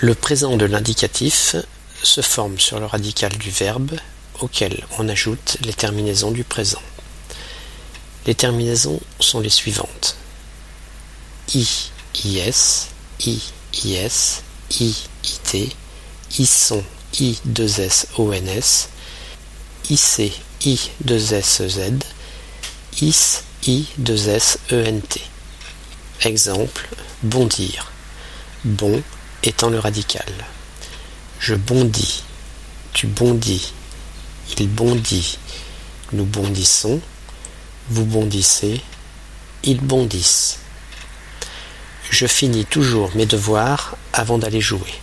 Le présent de l'indicatif se forme sur le radical du verbe auquel on ajoute les terminaisons du présent. Les terminaisons sont les suivantes. I, IS, I, IS, I, IT, I, 2S, ONS, IC, I, 2S, Z, IS, I, 2S, ENT. Exemple, bondir. Bon étant le radical. Je bondis, tu bondis, il bondit, nous bondissons, vous bondissez, ils bondissent. Je finis toujours mes devoirs avant d'aller jouer.